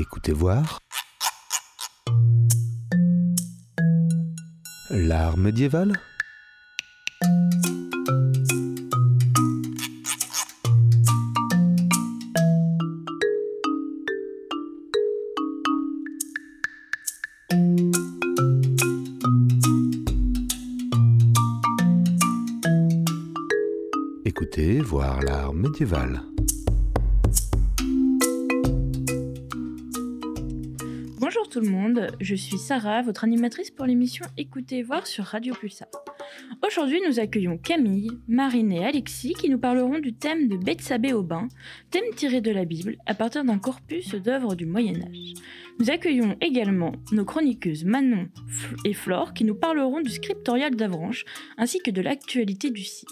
Écoutez voir. L'art médiéval Écoutez voir l'art médiéval. Je suis Sarah, votre animatrice pour l'émission Écoutez voir sur Radio Pulsar. Aujourd'hui, nous accueillons Camille, Marine et Alexis qui nous parleront du thème de Bethsabée au bain, thème tiré de la Bible à partir d'un corpus d'œuvres du Moyen Âge. Nous accueillons également nos chroniqueuses Manon et Flore qui nous parleront du scriptorial d'Avranches ainsi que de l'actualité du site.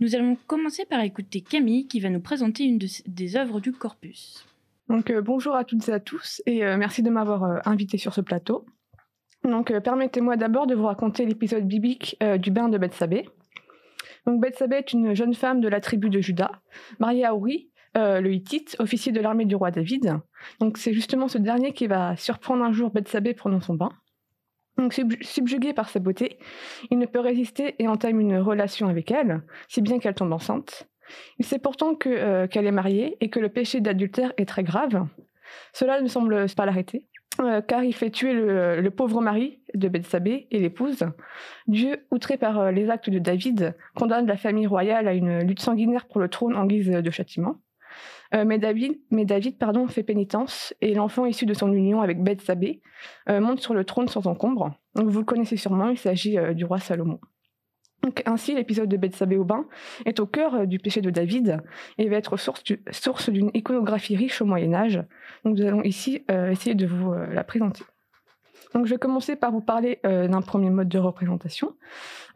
Nous allons commencer par écouter Camille qui va nous présenter une des œuvres du corpus. Donc euh, bonjour à toutes et à tous et euh, merci de m'avoir euh, invité sur ce plateau. Donc permettez-moi d'abord de vous raconter l'épisode biblique du bain de Bethsabée. Donc Bethsabée est une jeune femme de la tribu de Juda, mariée à Uri, le Hittite, officier de l'armée du roi David. C'est justement ce dernier qui va surprendre un jour Bethsabée prenant son bain. Donc subjugué par sa beauté, il ne peut résister et entame une relation avec elle, si bien qu'elle tombe enceinte. Il sait pourtant qu'elle est mariée et que le péché d'adultère est très grave. Cela ne semble pas l'arrêter, euh, car il fait tuer le, pauvre mari de Bethsabée et l'épouse. Dieu, outré par euh, les actes de David, condamne la famille royale à une lutte sanguinaire pour le trône en guise de châtiment. Euh, mais David, pardon, fait pénitence et l'enfant issu de son union avec Bethsabée monte sur le trône sans encombre. Vous le connaissez sûrement, il s'agit du roi Salomon. Donc, ainsi, l'épisode de Bethsabée au bain est au cœur euh, du péché de David et va être source, d'une iconographie riche au Moyen Âge. Nous allons ici euh, essayer de vous euh, la présenter. Donc, je vais commencer par vous parler d'un premier mode de représentation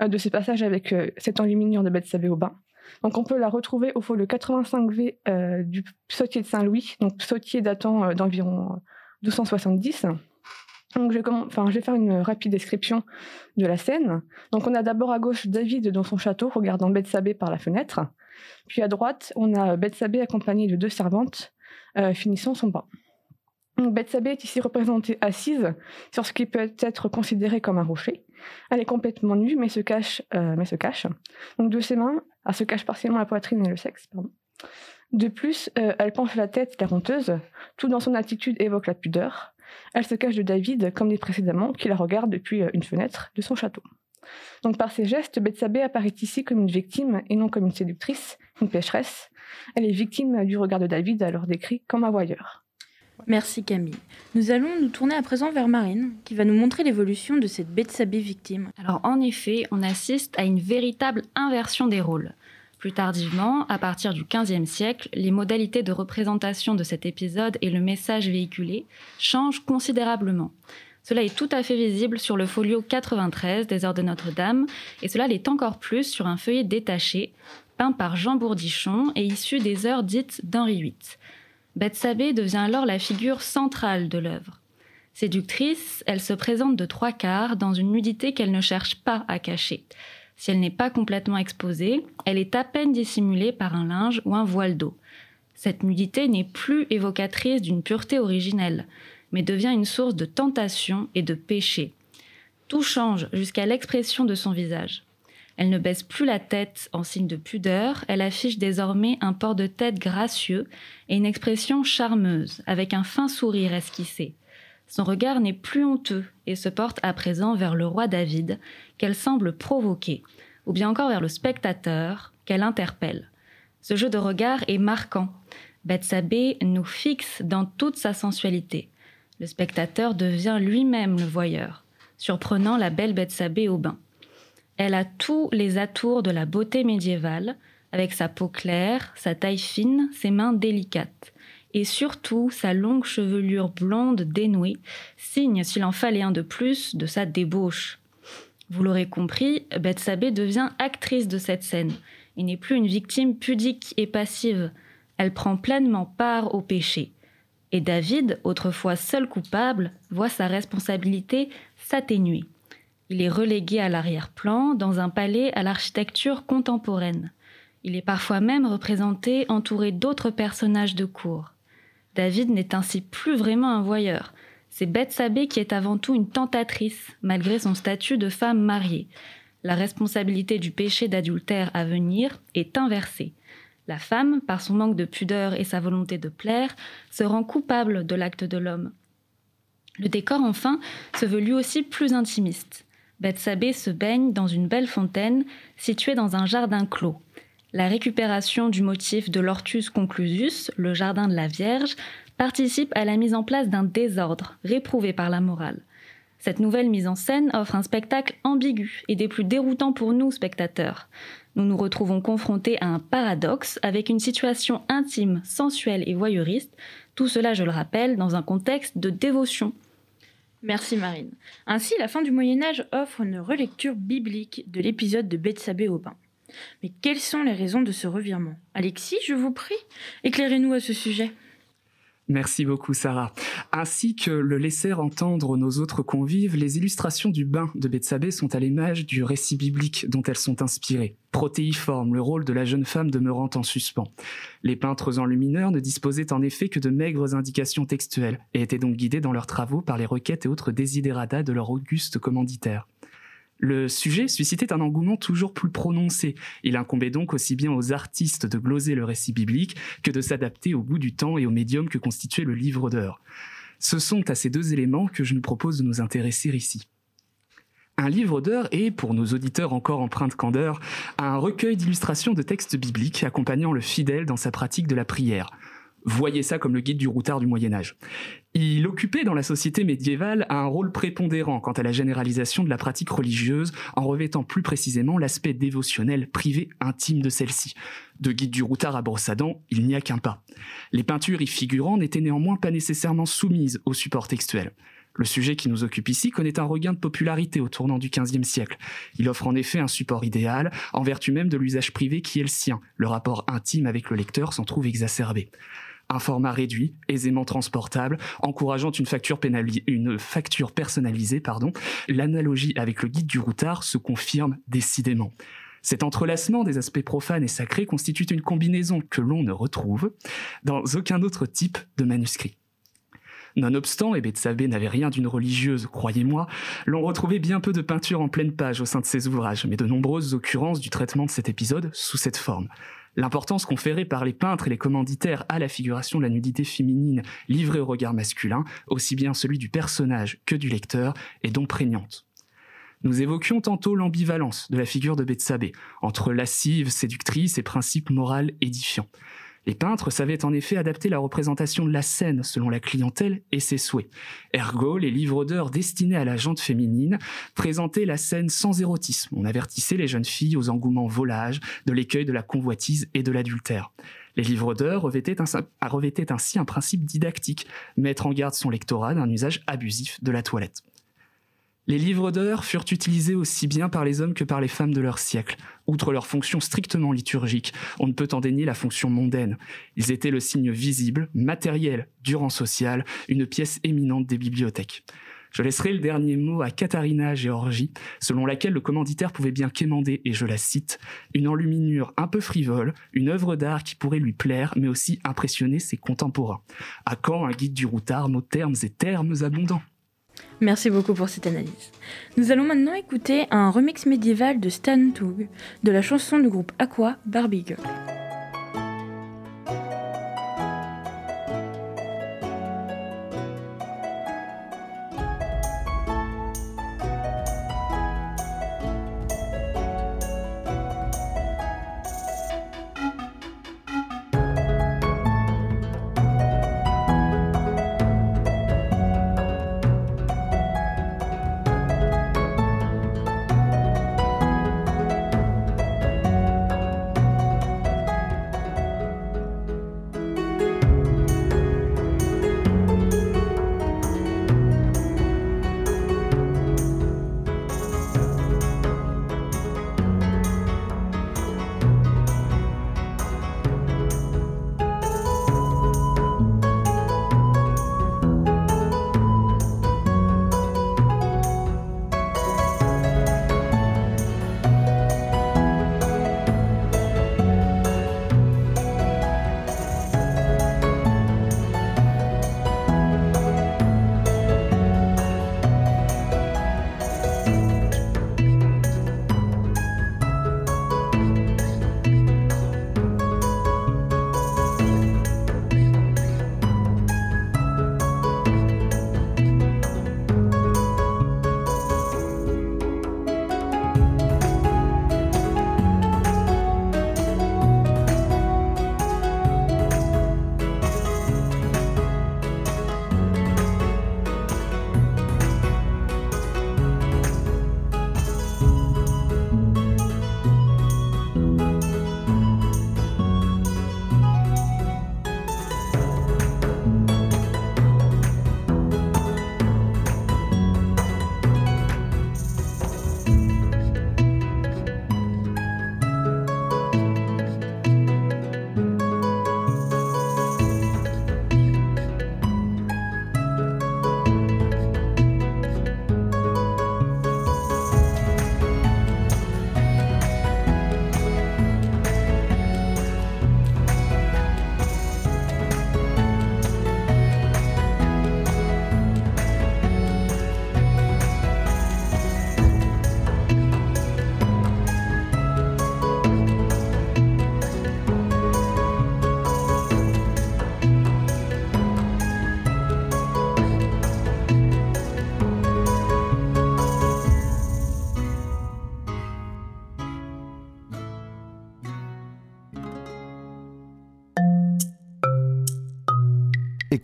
de ce passage avec cette enluminure de Bethsabée au bain. Donc, on peut la retrouver au folio 85V du psautier de Saint-Louis, donc psautier datant d'environ 1270. Donc je vais, faire une rapide description de la scène. Donc on a d'abord à gauche David dans son château regardant Bethsabée par la fenêtre. Puis à droite, on a Bethsabée accompagnée de deux servantes euh, finissant son. Donc Bethsabée est ici représentée assise sur ce qui peut être considéré comme un rocher. Elle est complètement nue mais se cache. Euh. Donc de ses mains, elle se cache partiellement la poitrine et le sexe. De plus, euh, elle penche la tête, la honteuse. Tout dans son attitude évoque la pudeur. Elle se cache de David, comme dit précédemment, qui la regarde depuis euh, une fenêtre de son château. Donc par ses gestes, Bethsabée apparaît ici comme une victime et non comme une séductrice, une pécheresse. Elle est victime du regard de David, alors décrit comme un voyeur. Merci Camille. Nous allons nous tourner à présent vers Marine, qui va nous montrer l'évolution de cette Bethsabée victime. Alors en effet, on assiste à une véritable inversion des rôles. Plus tardivement, à partir du XVe siècle, les modalités de représentation de cet épisode et le message véhiculé changent considérablement. Cela est tout à fait visible sur le folio 93 des Heures de Notre-Dame, et cela l'est encore plus sur un feuillet détaché, peint par Jean Bourdichon et issu des heures dites d'Henri VIII. Bethsabée devient alors la figure centrale de l'œuvre. Séductrice, elle se présente de trois quarts dans une nudité qu'elle ne cherche pas à cacher. Si elle n'est pas complètement exposée, elle est à peine dissimulée par un linge ou un voile d'eau. Cette nudité n'est plus évocatrice d'une pureté originelle, mais devient une source de tentation et de péché. Tout change jusqu'à l'expression de son visage. Elle ne baisse plus la tête en signe de pudeur, elle affiche désormais un port de tête gracieux et une expression charmeuse, avec un fin sourire esquissé. Son regard n'est plus honteux et se porte à présent vers le roi David, qu'elle semble provoquer, ou bien encore vers le spectateur, qu'elle interpelle. Ce jeu de regard est marquant. Bethsabée nous fixe dans toute sa sensualité. Le spectateur devient lui-même le voyeur, surprenant la belle Bethsabée au bain. Elle a tous les atours de la beauté médiévale, avec sa peau claire, sa taille fine, ses mains délicates et surtout sa longue chevelure blonde dénouée, signe, s'il en fallait un de plus, de sa débauche. Vous l'aurez compris, Bethsabée devient actrice de cette scène, et n'est plus une victime pudique et passive. Elle prend pleinement part au péché. Et David, autrefois seul coupable, voit sa responsabilité s'atténuer. Il est relégué à l'arrière-plan dans un palais à l'architecture contemporaine. Il est parfois même représenté entouré d'autres personnages de cour. David n'est ainsi plus vraiment un voyeur. C'est Bethsabée qui est avant tout une tentatrice, malgré son statut de femme mariée. La responsabilité du péché d'adultère à venir est inversée. La femme, par son manque de pudeur et sa volonté de plaire, se rend coupable de l'acte de l'homme. Le décor, enfin, se veut lui aussi plus intimiste. Bethsabée se baigne dans une belle fontaine située dans un jardin clos. La récupération du motif de l'Ortus conclusus, le jardin de la Vierge, participe à la mise en place d'un désordre réprouvé par la morale. Cette nouvelle mise en scène offre un spectacle ambigu et des plus déroutants pour nous, spectateurs. Nous nous retrouvons confrontés à un paradoxe avec une situation intime, sensuelle et voyeuriste, tout cela, je le rappelle, dans un contexte de dévotion. Merci Marine. Ainsi, la fin du Moyen Âge offre une relecture biblique de l'épisode de Bethsabée au bain. Mais quelles sont les raisons de ce revirement? Alexis, je vous prie, éclairez-nous à ce sujet. Merci beaucoup Sarah. Ainsi que le laissèrent entendre nos autres convives, les illustrations du bain de Bethsabée sont à l'image du récit biblique dont elles sont inspirées. Protéiforme, le rôle de la jeune femme demeurant en suspens. Les peintres enlumineurs ne disposaient en effet que de maigres indications textuelles et étaient donc guidés dans leurs travaux par les requêtes et autres désidératas de leur auguste commanditaire. Le sujet suscitait un engouement toujours plus prononcé. Il incombait donc aussi bien aux artistes de gloser le récit biblique que de s'adapter au goût du temps et au médium que constituait le livre d'heures. Ce sont à ces deux éléments que je nous propose de nous intéresser ici. Un livre d'heures est, pour nos auditeurs encore empreints de candeur, un recueil d'illustrations de textes bibliques accompagnant le fidèle dans sa pratique de la prière. Voyez ça comme le guide du routard du Moyen Âge. Il occupait dans la société médiévale un rôle prépondérant quant à la généralisation de la pratique religieuse, en revêtant plus précisément l'aspect dévotionnel privé intime de celle-ci. De guide du routard à Brossadan, il n'y a qu'un pas. Les peintures y figurant n'étaient néanmoins pas nécessairement soumises au support textuel. Le sujet qui nous occupe ici connaît un regain de popularité au tournant du XVe siècle. Il offre en effet un support idéal, en vertu même de l'usage privé qui est le sien. Le rapport intime avec le lecteur s'en trouve exacerbé un format réduit, aisément transportable, encourageant une facture, personnalisée. L'analogie avec le guide du routard se confirme décidément. Cet entrelacement des aspects profanes et sacrés constitue une combinaison que l'on ne retrouve dans aucun autre type de manuscrit. Nonobstant, et Bethsabée n'avait rien d'une religieuse, croyez-moi, l'on retrouvait bien peu de peintures en pleine page au sein de ses ouvrages, mais de nombreuses occurrences du traitement de cet épisode sous cette forme. L'importance conférée par les peintres et les commanditaires à la figuration de la nudité féminine livrée au regard masculin, aussi bien celui du personnage que du lecteur, est donc prégnante. Nous évoquions tantôt l'ambivalence de la figure de Bethsabée, entre lascive, séductrice et principe moral édifiant. Les peintres savaient en effet adapter la représentation de la scène selon la clientèle et ses souhaits. Ergo, les livres d'heures destinés à la jante féminine présentaient la scène sans érotisme. On avertissait les jeunes filles aux engouements volages, de l'écueil de la convoitise et de l'adultère. Les livres d'heures revêtaient, revêtaient ainsi un principe didactique, mettre en garde son lectorat d'un usage abusif de la toilette. Les livres d'heures furent utilisés aussi bien par les hommes que par les femmes de leur siècle. Outre leur fonction strictement liturgique, on ne peut en dénier la fonction mondaine. Ils étaient le signe visible, matériel, du rang social, une pièce éminente des bibliothèques. Je laisserai le dernier mot à Katharina Georgi, selon laquelle le commanditaire pouvait bien quémander, et je la cite, une enluminure un peu frivole, une œuvre d'art qui pourrait lui plaire, mais aussi impressionner ses contemporains. À quand un guide du routard, nos termes et termes abondants? Merci beaucoup pour cette analyse. Nous allons maintenant écouter un remix médiéval de Stan Toog de la chanson du groupe Aqua Barbie Girl.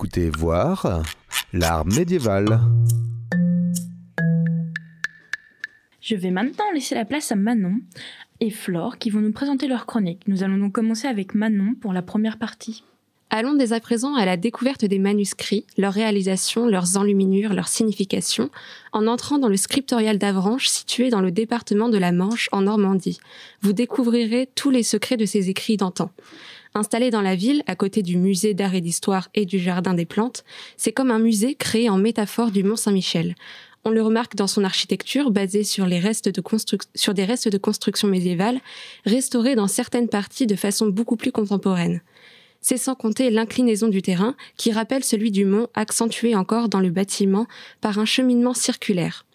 Écoutez voir l'art médiéval. Je vais maintenant laisser la place à Manon et Flore qui vont nous présenter leur chronique. Nous allons donc commencer avec Manon pour la première partie. Allons dès à présent à la découverte des manuscrits, leur réalisation, leurs enluminures, leur signification, en entrant dans le scriptorial d'Avranches situé dans le département de la Manche en Normandie. Vous découvrirez tous les secrets de ces écrits d'antan. Installé dans la ville, à côté du musée d'art et d'histoire et du jardin des plantes, c'est comme un musée créé en métaphore du Mont Saint-Michel. On le remarque dans son architecture basée sur, sur des restes de construction médiévale, restaurés dans certaines parties de façon beaucoup plus contemporaine. C'est sans compter l'inclinaison du terrain qui rappelle celui du mont accentué encore dans le bâtiment par un cheminement circulaire.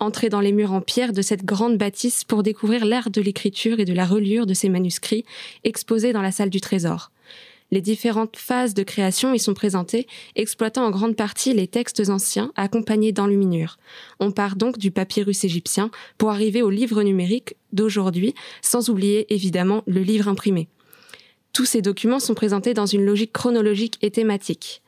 Entrez dans les murs en pierre de cette grande bâtisse pour découvrir l'art de l'écriture et de la reliure de ces manuscrits exposés dans la salle du trésor. Les différentes phases de création y sont présentées, exploitant en grande partie les textes anciens accompagnés d'enluminures. On part donc du papyrus égyptien pour arriver au livre numérique d'aujourd'hui, sans oublier évidemment le livre imprimé. Tous ces documents sont présentés dans une logique chronologique et thématique.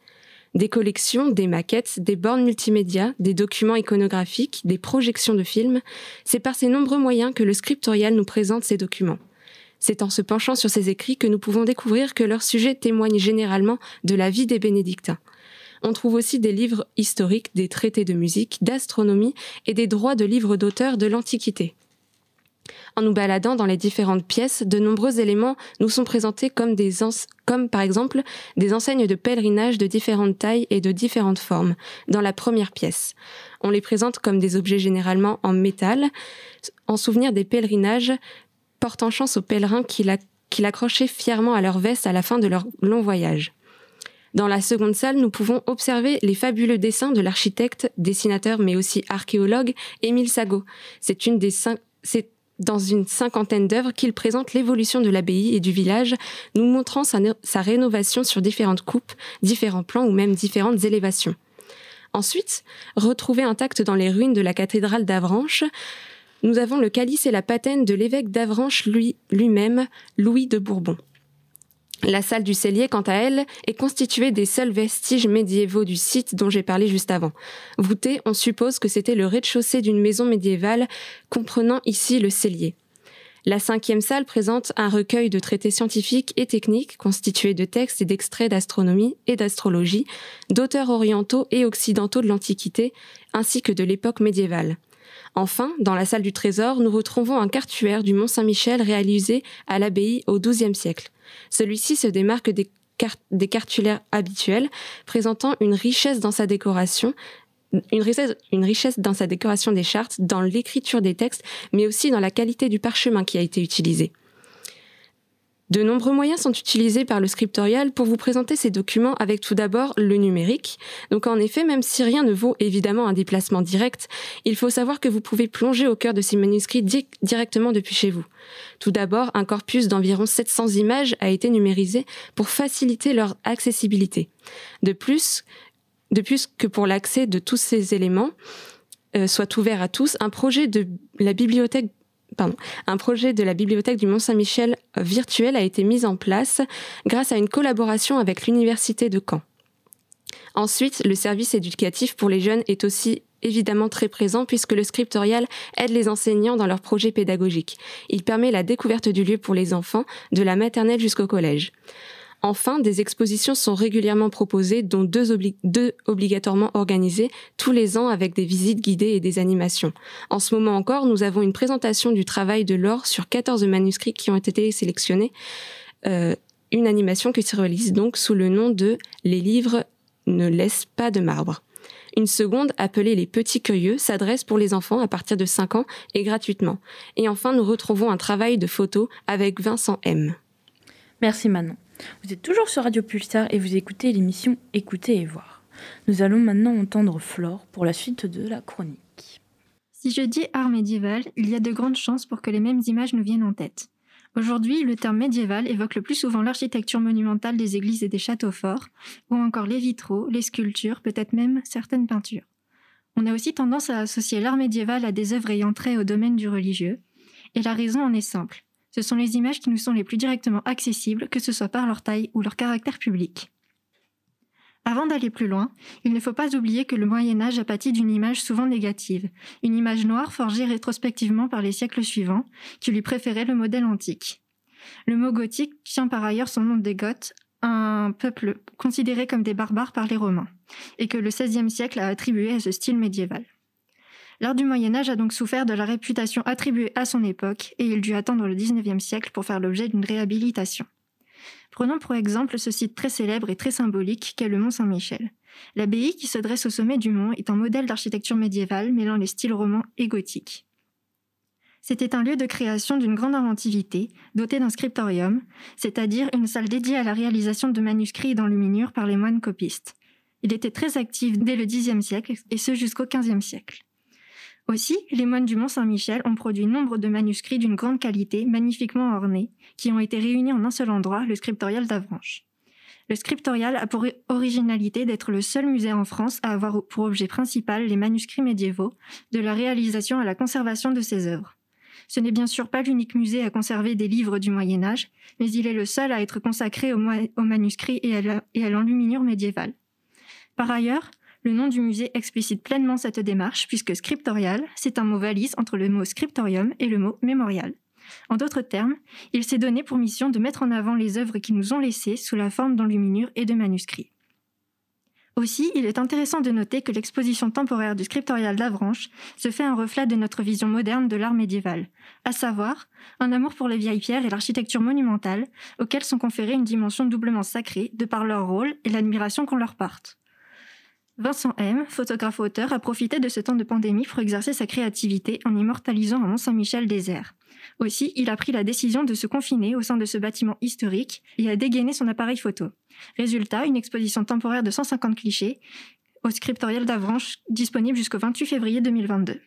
Des collections, des maquettes, des bornes multimédia, des documents iconographiques, des projections de films, c'est par ces nombreux moyens que le scriptorial nous présente ces documents. C'est en se penchant sur ces écrits que nous pouvons découvrir que leur sujet témoigne généralement de la vie des bénédictins. On trouve aussi des livres historiques, des traités de musique, d'astronomie et des droits de livres d'auteurs de l'Antiquité. En nous baladant dans les différentes pièces, de nombreux éléments nous sont présentés comme des comme par exemple des enseignes de pèlerinage de différentes tailles et de différentes formes dans la première pièce. On les présente comme des objets généralement en métal, en souvenir des pèlerinages portant chance aux pèlerins qui l'accrochaient fièrement à leur veste à la fin de leur long voyage. Dans la seconde salle, nous pouvons observer les fabuleux dessins de l'architecte, dessinateur mais aussi archéologue Émile Sagot. C'est une des cinq, dans une cinquantaine d'œuvres qu'il présente l'évolution de l'abbaye et du village, nous montrant sa, rénovation sur différentes coupes, différents plans ou même différentes élévations. Ensuite, retrouvé intact dans les ruines de la cathédrale d'Avranches, nous avons le calice et la patène de l'évêque d'Avranches lui-même, Louis de Bourbon. La salle du cellier, quant à elle, est constituée des seuls vestiges médiévaux du site dont j'ai parlé juste avant. Voûté, on suppose que c'était le rez-de-chaussée d'une maison médiévale, comprenant ici le cellier. La cinquième salle présente un recueil de traités scientifiques et techniques constitués de textes et d'extraits d'astronomie et d'astrologie, d'auteurs orientaux et occidentaux de l'Antiquité, ainsi que de l'époque médiévale. Enfin, dans la salle du trésor, nous retrouvons un cartuaire du Mont Saint-Michel réalisé à l'abbaye au XIIe siècle. Celui-ci se démarque des, cartulaires habituels, présentant une richesse, dans sa décoration des chartes, dans l'écriture des textes, mais aussi dans la qualité du parchemin qui a été utilisé. De nombreux moyens sont utilisés par le scriptorial pour vous présenter ces documents avec tout d'abord le numérique. Donc en effet, même si rien ne vaut évidemment un déplacement direct, il faut savoir que vous pouvez plonger au cœur de ces manuscrits directement depuis chez vous. Tout d'abord, un corpus d'environ 700 images a été numérisé pour faciliter leur accessibilité. De plus, de plus que pour l'accès de tous ces éléments, euh, soit ouvert à tous, un projet de la bibliothèque un projet de la bibliothèque du Mont-Saint-Michel virtuel a été mis en place grâce à une collaboration avec l'Université de Caen. Ensuite, le service éducatif pour les jeunes est aussi évidemment très présent puisque le scriptorial aide les enseignants dans leurs projets pédagogiques. Il permet la découverte du lieu pour les enfants, de la maternelle jusqu'au collège. Enfin, des expositions sont régulièrement proposées, dont deux, obligatoirement organisées tous les ans avec des visites guidées et des animations. En ce moment encore, nous avons une présentation du travail de l'or sur 14 manuscrits qui ont été sélectionnés. Euh, une animation qui se réalise donc sous le nom de Les livres ne laissent pas de marbre. Une seconde, appelée Les Petits Cueilleux, s'adresse pour les enfants à partir de 5 ans et gratuitement. Et enfin, nous retrouvons un travail de photo avec Vincent M. Merci Manon. Vous êtes toujours sur Radio Pulsar et vous écoutez l'émission Écouter et voir. Nous allons maintenant entendre Flore pour la suite de la chronique. Si je dis art médiéval, il y a de grandes chances pour que les mêmes images nous viennent en tête. Aujourd'hui, le terme médiéval évoque le plus souvent l'architecture monumentale des églises et des châteaux forts, ou encore les vitraux, les sculptures, peut-être même certaines peintures. On a aussi tendance à associer l'art médiéval à des œuvres ayant trait au domaine du religieux, et la raison en est simple. Ce sont les images qui nous sont les plus directement accessibles, que ce soit par leur taille ou leur caractère public. Avant d'aller plus loin, il ne faut pas oublier que le Moyen Âge a pâti d'une image souvent négative, une image noire forgée rétrospectivement par les siècles suivants, qui lui préféraient le modèle antique. Le mot gothique tient par ailleurs son nom des Goths, un peuple considéré comme des barbares par les Romains, et que le XVIe siècle a attribué à ce style médiéval. L'art du Moyen Âge a donc souffert de la réputation attribuée à son époque, et il dut attendre le XIXe siècle pour faire l'objet d'une réhabilitation. Prenons pour exemple ce site très célèbre et très symbolique qu'est le Mont Saint-Michel. L'abbaye qui se dresse au sommet du mont est un modèle d'architecture médiévale mêlant les styles romans et gothiques. C'était un lieu de création d'une grande inventivité, doté d'un scriptorium, c'est-à-dire une salle dédiée à la réalisation de manuscrits d'enluminure par les moines copistes. Il était très actif dès le Xe siècle et ce jusqu'au XVe siècle. Aussi, les moines du Mont Saint-Michel ont produit nombre de manuscrits d'une grande qualité, magnifiquement ornés, qui ont été réunis en un seul endroit, le scriptorial d'Avranches. Le scriptorial a pour originalité d'être le seul musée en France à avoir pour objet principal les manuscrits médiévaux, de la réalisation à la conservation de ces œuvres. Ce n'est bien sûr pas l'unique musée à conserver des livres du Moyen Âge, mais il est le seul à être consacré aux, manuscrits et à l'enluminure médiévale. Par ailleurs, le nom du musée explicite pleinement cette démarche puisque scriptorial, c'est un mot valise entre le mot scriptorium et le mot mémorial. En d'autres termes, il s'est donné pour mission de mettre en avant les œuvres qui nous ont laissées sous la forme d'enluminures et de manuscrits. Aussi, il est intéressant de noter que l'exposition temporaire du scriptorial d'Avranches se fait un reflet de notre vision moderne de l'art médiéval, à savoir un amour pour les vieilles pierres et l'architecture monumentale, auxquelles sont conférées une dimension doublement sacrée de par leur rôle et l'admiration qu'on leur porte. Vincent M., photographe-auteur, a profité de ce temps de pandémie pour exercer sa créativité en immortalisant un Mont-Saint-Michel désert. Aussi, il a pris la décision de se confiner au sein de ce bâtiment historique et a dégainé son appareil photo. Résultat, une exposition temporaire de 150 clichés au scriptorial d'Avranches disponible jusqu'au 28 février 2022.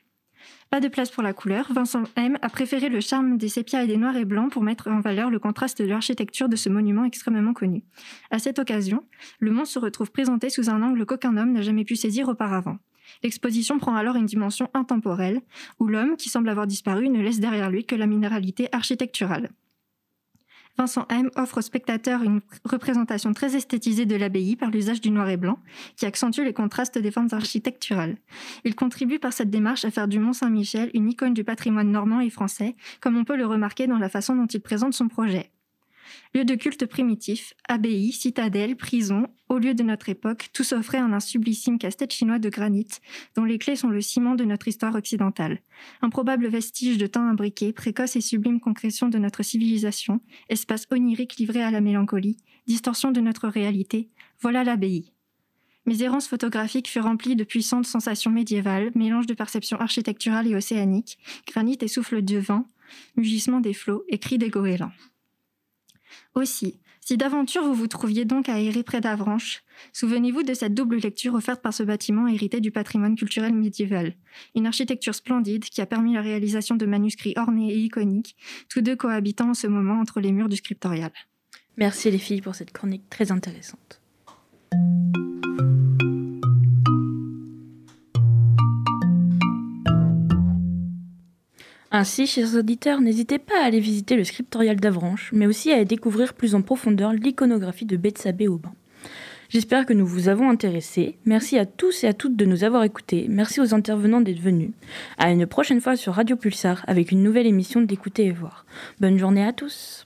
Pas de place pour la couleur, Vincent M a préféré le charme des sépias et des noirs et blancs pour mettre en valeur le contraste de l'architecture de ce monument extrêmement connu. À cette occasion, le mont se retrouve présenté sous un angle qu'aucun homme n'a jamais pu saisir auparavant. L'exposition prend alors une dimension intemporelle, où l'homme, qui semble avoir disparu, ne laisse derrière lui que la minéralité architecturale. Vincent M offre aux spectateurs une représentation très esthétisée de l'abbaye par l'usage du noir et blanc, qui accentue les contrastes des formes architecturales. Il contribue par cette démarche à faire du Mont Saint-Michel une icône du patrimoine normand et français, comme on peut le remarquer dans la façon dont il présente son projet. Lieu de culte primitif, abbaye, citadelle, prison, au lieu de notre époque, tout s'offrait en un sublissime casse-tête chinois de granit, dont les clés sont le ciment de notre histoire occidentale. Un probable vestige de temps imbriqué, précoce et sublime concrétion de notre civilisation, espace onirique livré à la mélancolie, distorsion de notre réalité, voilà l'abbaye. Mes errances photographiques furent remplies de puissantes sensations médiévales, mélange de perceptions architecturales et océaniques, granit et souffle de vent, mugissement des flots et cris des goélands. Aussi, si d'aventure vous vous trouviez donc à errer près d'Avranches, souvenez-vous de cette double lecture offerte par ce bâtiment hérité du patrimoine culturel médiéval. Une architecture splendide qui a permis la réalisation de manuscrits ornés et iconiques, tous deux cohabitant en ce moment entre les murs du scriptorial. Merci les filles pour cette chronique très intéressante. Ainsi, chers auditeurs, n'hésitez pas à aller visiter le scriptorial d'Avranches, mais aussi à découvrir plus en profondeur l'iconographie de Bethsabée Aubin. J'espère que nous vous avons intéressés. Merci à tous et à toutes de nous avoir écoutés. Merci aux intervenants d'être venus. À une prochaine fois sur Radio Pulsar avec une nouvelle émission d'écouter et voir. Bonne journée à tous.